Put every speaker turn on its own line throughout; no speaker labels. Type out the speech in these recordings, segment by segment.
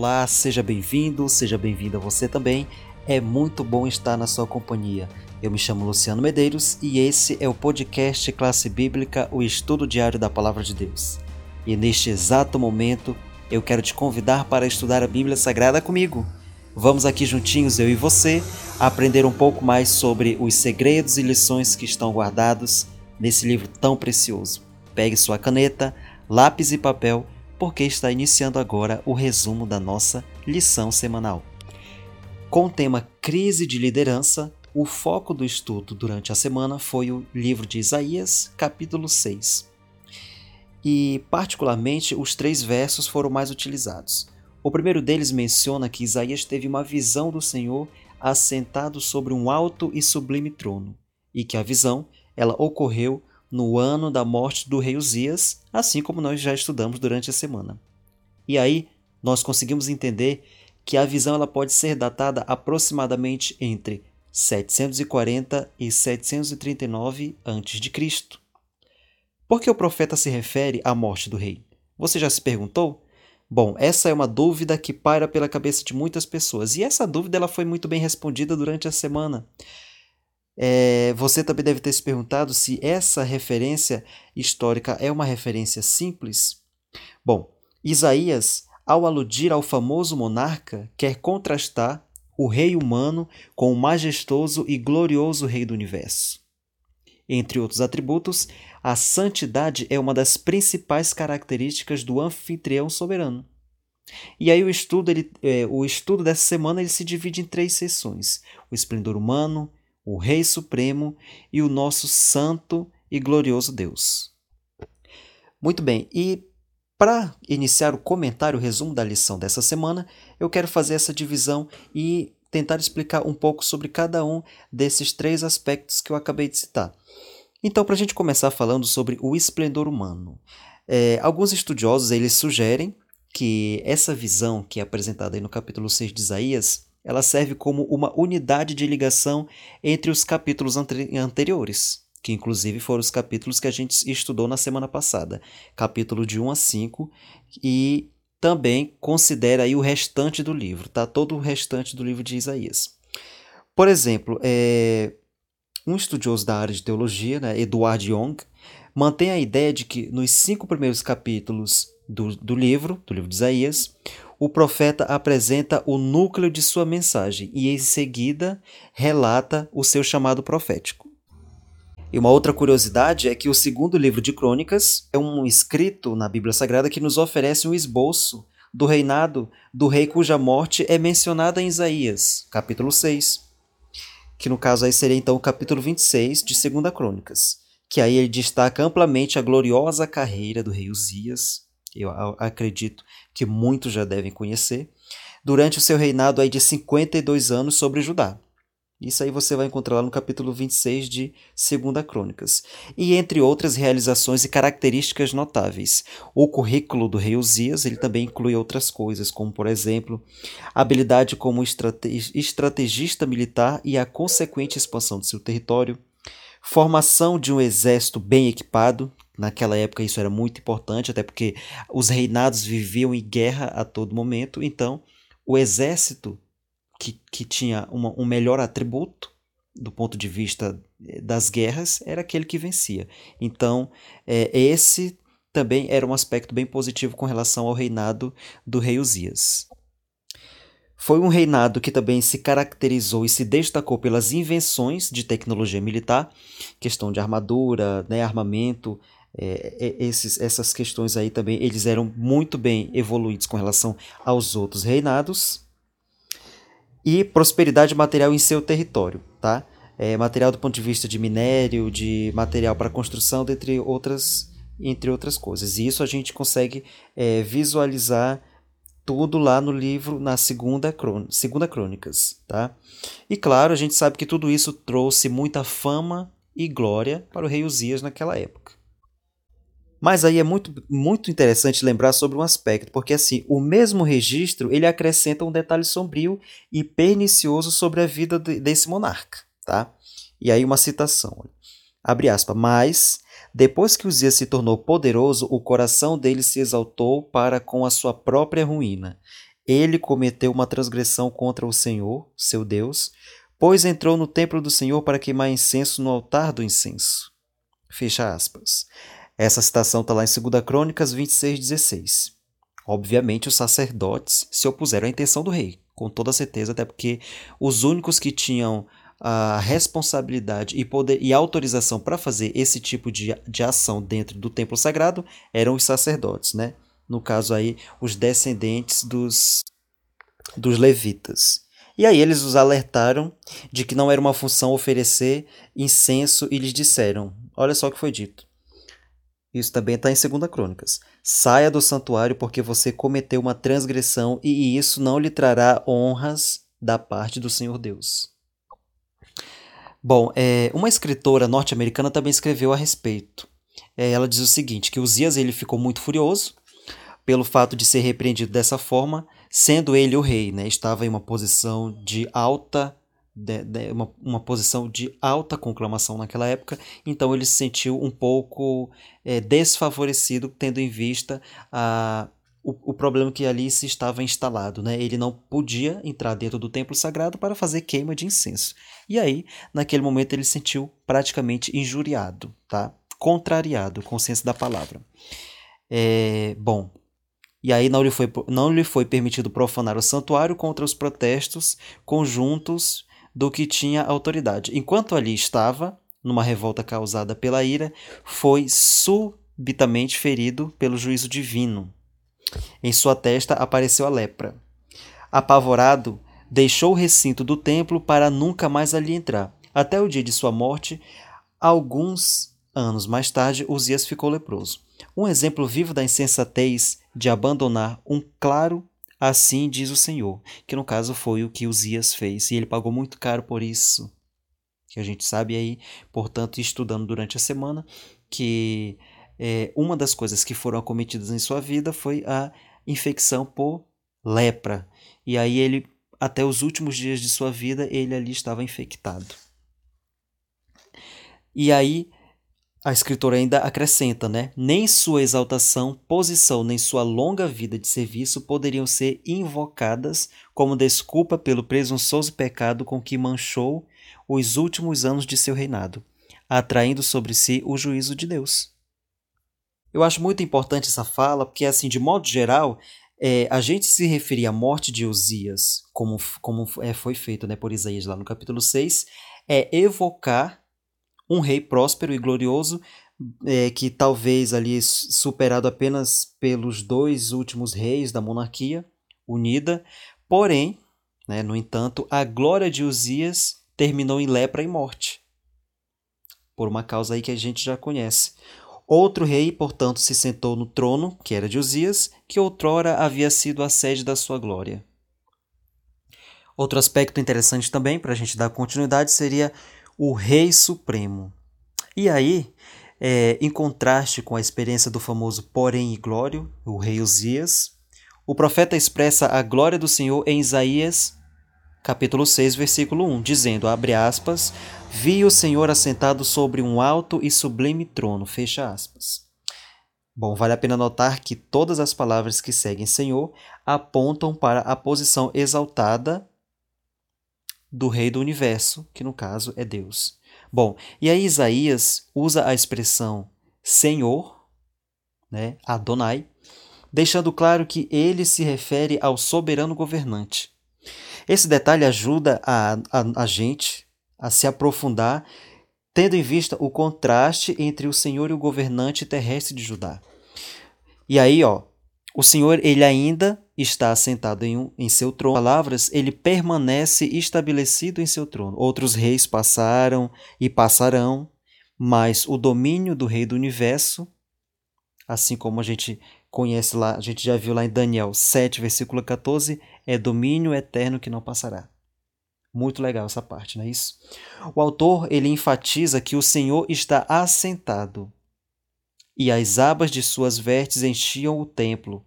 Olá, seja bem-vindo, seja bem-vinda você também. É muito bom estar na sua companhia. Eu me chamo Luciano Medeiros e esse é o podcast Classe Bíblica, o estudo diário da Palavra de Deus. E neste exato momento, eu quero te convidar para estudar a Bíblia Sagrada comigo. Vamos aqui juntinhos, eu e você, aprender um pouco mais sobre os segredos e lições que estão guardados nesse livro tão precioso. Pegue sua caneta, lápis e papel, porque está iniciando agora o resumo da nossa lição semanal. Com o tema Crise de Liderança, o foco do estudo durante a semana foi o livro de Isaías, capítulo 6. E, particularmente, os três versos foram mais utilizados. O primeiro deles menciona que Isaías teve uma visão do Senhor assentado sobre um alto e sublime trono, e que a visão ela ocorreu no ano da morte do rei Uzias, assim como nós já estudamos durante a semana. E aí nós conseguimos entender que a visão ela pode ser datada aproximadamente entre 740 e 739 a.C. Por que o profeta se refere à morte do rei? Você já se perguntou? Bom, essa é uma dúvida que paira pela cabeça de muitas pessoas e essa dúvida ela foi muito bem respondida durante a semana. É, você também deve ter se perguntado se essa referência histórica é uma referência simples. Bom, Isaías, ao aludir ao famoso monarca, quer contrastar o rei humano com o majestoso e glorioso rei do universo. Entre outros atributos, a santidade é uma das principais características do anfitrião soberano. E aí o estudo, ele, é, o estudo dessa semana ele se divide em três sessões: o esplendor humano, o Rei Supremo e o nosso Santo e Glorioso Deus. Muito bem, e para iniciar o comentário, o resumo da lição dessa semana, eu quero fazer essa divisão e tentar explicar um pouco sobre cada um desses três aspectos que eu acabei de citar. Então, para a gente começar falando sobre o esplendor humano, é, alguns estudiosos eles sugerem que essa visão que é apresentada no capítulo 6 de Isaías ela serve como uma unidade de ligação entre os capítulos anteriores, que inclusive foram os capítulos que a gente estudou na semana passada, capítulo de 1 a 5, e também considera aí o restante do livro, tá? Todo o restante do livro de Isaías. Por exemplo, é, um estudioso da área de teologia, né, Eduard Young, mantém a ideia de que nos cinco primeiros capítulos do, do livro, do livro de Isaías, o profeta apresenta o núcleo de sua mensagem e, em seguida, relata o seu chamado profético. E uma outra curiosidade é que o segundo livro de Crônicas é um escrito na Bíblia Sagrada que nos oferece um esboço do reinado do rei cuja morte é mencionada em Isaías, capítulo 6, que no caso aí seria então o capítulo 26 de 2 Crônicas, que aí ele destaca amplamente a gloriosa carreira do rei Uzias, eu acredito que muitos já devem conhecer, durante o seu reinado aí de 52 anos sobre Judá. Isso aí você vai encontrar lá no capítulo 26 de 2 Crônicas. E entre outras realizações e características notáveis. O currículo do rei Uzias ele também inclui outras coisas, como por exemplo, habilidade como estrategista militar e a consequente expansão de seu território, formação de um exército bem equipado, Naquela época isso era muito importante, até porque os reinados viviam em guerra a todo momento, então o exército que, que tinha uma, um melhor atributo do ponto de vista eh, das guerras era aquele que vencia. Então, é, esse também era um aspecto bem positivo com relação ao reinado do rei Uzias. Foi um reinado que também se caracterizou e se destacou pelas invenções de tecnologia militar, questão de armadura, né, armamento, é, é, esses, essas questões aí também eles eram muito bem evoluídos com relação aos outros reinados e prosperidade material em seu território, tá? É, material do ponto de vista de minério, de material para construção, entre outras, entre outras coisas. E isso a gente consegue é, visualizar tudo lá no livro, na segunda, segunda Crônicas, tá? E claro, a gente sabe que tudo isso trouxe muita fama e glória para o rei Uzias naquela época. Mas aí é muito, muito interessante lembrar sobre um aspecto, porque assim, o mesmo registro ele acrescenta um detalhe sombrio e pernicioso sobre a vida de, desse monarca, tá? E aí uma citação, abre aspas, mas depois que Uzias se tornou poderoso, o coração dele se exaltou para com a sua própria ruína. ele cometeu uma transgressão contra o Senhor, seu Deus, pois entrou no templo do Senhor para queimar incenso no altar do incenso. Fecha aspas. Essa citação está lá em 2 Crônicas 26, 16. Obviamente, os sacerdotes se opuseram à intenção do rei, com toda certeza, até porque os únicos que tinham a responsabilidade e poder e autorização para fazer esse tipo de, de ação dentro do templo sagrado eram os sacerdotes, né? No caso aí, os descendentes dos, dos levitas. E aí eles os alertaram de que não era uma função oferecer incenso e lhes disseram: Olha só o que foi dito. Isso também está em 2 Crônicas. Saia do santuário porque você cometeu uma transgressão e isso não lhe trará honras da parte do Senhor Deus. Bom, é, uma escritora norte-americana também escreveu a respeito. É, ela diz o seguinte, que Uzias ele ficou muito furioso pelo fato de ser repreendido dessa forma, sendo ele o rei, né? Estava em uma posição de alta de, de, uma, uma posição de alta conclamação naquela época, então ele se sentiu um pouco é, desfavorecido, tendo em vista a, o, o problema que ali se estava instalado. Né? Ele não podia entrar dentro do templo sagrado para fazer queima de incenso. E aí, naquele momento, ele se sentiu praticamente injuriado, tá? contrariado com o senso da palavra. É, bom, e aí não lhe, foi, não lhe foi permitido profanar o santuário contra os protestos conjuntos do que tinha autoridade. Enquanto ali estava, numa revolta causada pela ira, foi subitamente ferido pelo juízo divino. Em sua testa apareceu a lepra. Apavorado, deixou o recinto do templo para nunca mais ali entrar. Até o dia de sua morte, alguns anos mais tarde, Uzias ficou leproso. Um exemplo vivo da insensatez de abandonar um claro assim diz o Senhor, que no caso foi o que Uzias fez, e ele pagou muito caro por isso. Que a gente sabe aí, portanto, estudando durante a semana, que é, uma das coisas que foram acometidas em sua vida foi a infecção por lepra. E aí ele, até os últimos dias de sua vida, ele ali estava infectado. E aí a escritora ainda acrescenta, né? Nem sua exaltação, posição, nem sua longa vida de serviço poderiam ser invocadas como desculpa pelo presunçoso pecado com que manchou os últimos anos de seu reinado, atraindo sobre si o juízo de Deus. Eu acho muito importante essa fala, porque, assim, de modo geral, é, a gente se referir à morte de Osias, como, como é, foi feito né, por Isaías lá no capítulo 6, é evocar um rei próspero e glorioso, é, que talvez ali superado apenas pelos dois últimos reis da monarquia unida, porém, né, no entanto, a glória de Osias terminou em lepra e morte, por uma causa aí que a gente já conhece. Outro rei, portanto, se sentou no trono, que era de Uzias, que outrora havia sido a sede da sua glória. Outro aspecto interessante também, para a gente dar continuidade, seria o Rei Supremo. E aí, é, em contraste com a experiência do famoso Porém e Glório, o rei Uzias, o profeta expressa a glória do Senhor em Isaías capítulo 6, versículo 1, dizendo, abre aspas, vi o Senhor assentado sobre um alto e sublime trono, fecha aspas. Bom, vale a pena notar que todas as palavras que seguem Senhor apontam para a posição exaltada do Rei do Universo, que no caso é Deus. Bom, e aí Isaías usa a expressão Senhor, né, Adonai, deixando claro que ele se refere ao soberano governante. Esse detalhe ajuda a, a, a gente a se aprofundar, tendo em vista o contraste entre o Senhor e o governante terrestre de Judá. E aí, ó, o Senhor ele ainda está assentado em, um, em seu trono. Palavras, ele permanece estabelecido em seu trono. Outros reis passaram e passarão, mas o domínio do rei do universo, assim como a gente conhece lá, a gente já viu lá em Daniel 7, versículo 14, é domínio eterno que não passará. Muito legal essa parte, não é isso? O autor ele enfatiza que o Senhor está assentado e as abas de suas vestes enchiam o templo.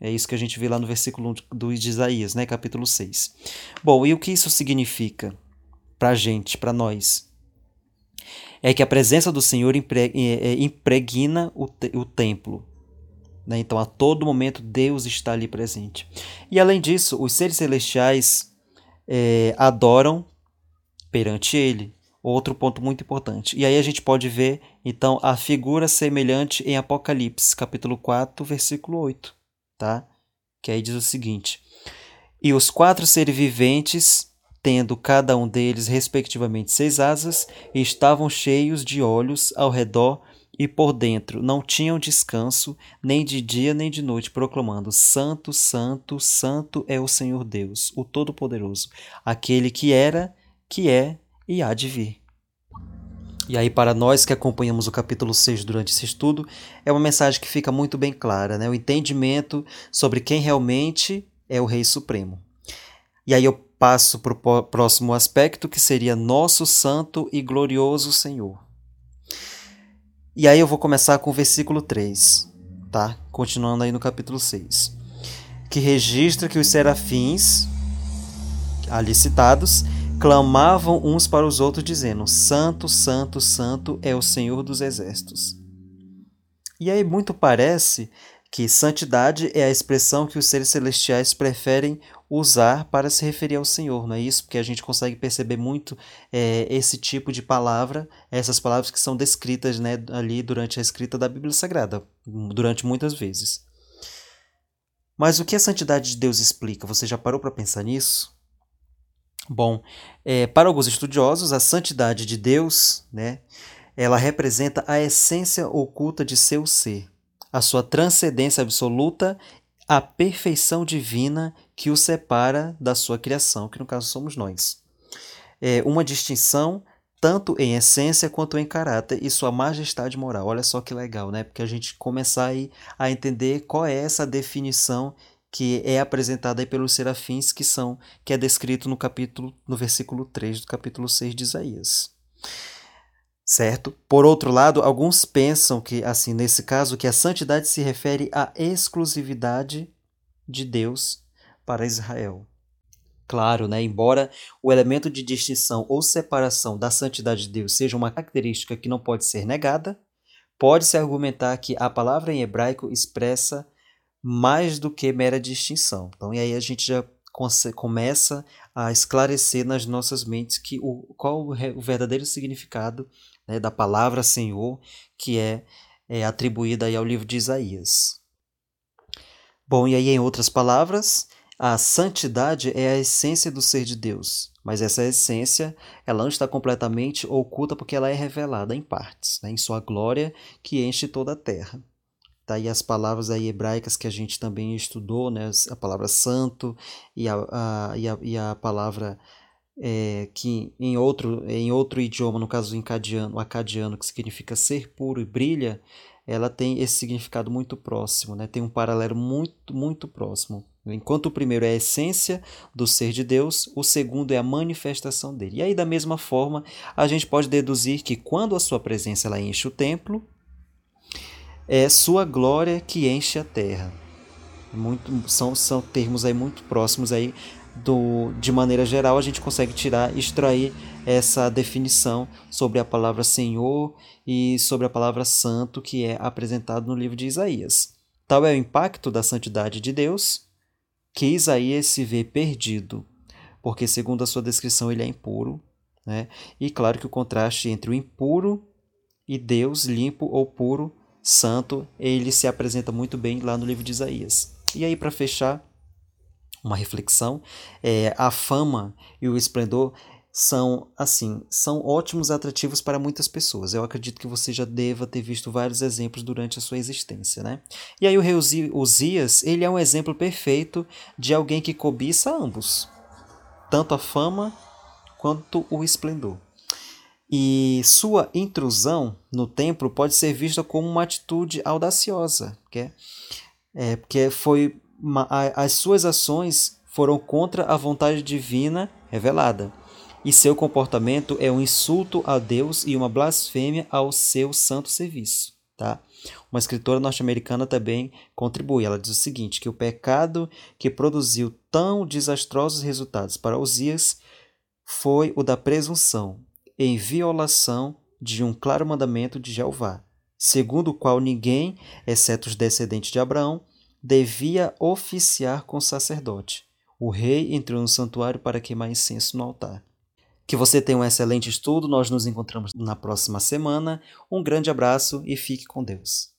É isso que a gente vê lá no versículo 1 do Isaías, né, capítulo 6. Bom, e o que isso significa para a gente, para nós? É que a presença do Senhor é, é, impregna o, o templo Né? Então, a todo momento, Deus está ali presente. E além disso, os seres celestiais é, adoram perante Ele. Outro ponto muito importante. E aí a gente pode ver, então, a figura semelhante em Apocalipse, capítulo 4, versículo 8. Tá? Que aí diz o seguinte: E os quatro seres viventes, tendo cada um deles respectivamente seis asas, estavam cheios de olhos ao redor e por dentro não tinham descanso, nem de dia nem de noite, proclamando: Santo, Santo, Santo é o Senhor Deus, o Todo-Poderoso, aquele que era, que é e há de vir. E aí, para nós que acompanhamos o capítulo 6 durante esse estudo, é uma mensagem que fica muito bem clara, né? o entendimento sobre quem realmente é o Rei Supremo. E aí eu passo para o próximo aspecto, que seria nosso santo e glorioso Senhor. E aí eu vou começar com o versículo 3, tá? Continuando aí no capítulo 6. Que registra que os serafins, ali citados, clamavam uns para os outros, dizendo: Santo, Santo, Santo é o Senhor dos Exércitos. E aí muito parece que santidade é a expressão que os seres celestiais preferem usar para se referir ao Senhor, não é isso? Porque a gente consegue perceber muito é, esse tipo de palavra, essas palavras que são descritas né, ali durante a escrita da Bíblia Sagrada, durante muitas vezes. Mas o que a santidade de Deus explica? Você já parou para pensar nisso? Bom, é, para alguns estudiosos, a santidade de Deus, né, ela representa a essência oculta de seu ser, a sua transcendência absoluta a perfeição divina que o separa da sua criação, que no caso somos nós. É uma distinção tanto em essência quanto em caráter e sua majestade moral. Olha só que legal, né? Porque a gente começar aí a entender qual é essa definição que é apresentada aí pelos serafins que são que é descrito no capítulo no versículo 3 do capítulo 6 de Isaías certo? Por outro lado, alguns pensam que, assim, nesse caso, que a santidade se refere à exclusividade de Deus para Israel. Claro, né? embora o elemento de distinção ou separação da santidade de Deus seja uma característica que não pode ser negada, pode-se argumentar que a palavra em hebraico expressa mais do que mera distinção. Então, e aí a gente já começa a esclarecer nas nossas mentes que o, qual o verdadeiro significado né, da palavra Senhor, que é, é atribuída aí ao livro de Isaías. Bom, e aí, em outras palavras, a santidade é a essência do ser de Deus, mas essa essência ela não está completamente oculta porque ela é revelada em partes, né, em sua glória que enche toda a terra. Tá aí as palavras aí hebraicas que a gente também estudou, né, a palavra santo e a, a, e a, e a palavra é, que em outro, em outro idioma, no caso o acadiano, que significa ser puro e brilha, ela tem esse significado muito próximo, né? tem um paralelo muito, muito próximo. Enquanto o primeiro é a essência do ser de Deus, o segundo é a manifestação dele. E aí, da mesma forma, a gente pode deduzir que quando a sua presença ela enche o templo, é sua glória que enche a terra. Muito, são, são termos aí muito próximos aí do, de maneira geral, a gente consegue tirar, extrair essa definição sobre a palavra Senhor e sobre a palavra Santo que é apresentado no livro de Isaías. Tal é o impacto da santidade de Deus que Isaías se vê perdido, porque, segundo a sua descrição, ele é impuro. Né? E claro que o contraste entre o impuro e Deus, limpo ou puro, santo, ele se apresenta muito bem lá no livro de Isaías. E aí, para fechar, uma reflexão. É, a fama e o esplendor são assim são ótimos atrativos para muitas pessoas. Eu acredito que você já deva ter visto vários exemplos durante a sua existência, né? E aí o rei Uzias, ele é um exemplo perfeito de alguém que cobiça ambos, tanto a fama quanto o esplendor. E sua intrusão no templo pode ser vista como uma atitude audaciosa, que é, é porque foi as suas ações foram contra a vontade divina revelada, e seu comportamento é um insulto a Deus e uma blasfêmia ao seu santo serviço. Tá? Uma escritora norte-americana também contribui. Ela diz o seguinte: que o pecado que produziu tão desastrosos resultados para Osias foi o da presunção, em violação de um claro mandamento de Jeová, segundo o qual ninguém, exceto os descendentes de Abraão, devia oficiar com sacerdote. O rei entrou no santuário para queimar incenso no altar. Que você tenha um excelente estudo. Nós nos encontramos na próxima semana. Um grande abraço e fique com Deus.